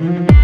Mm-hmm.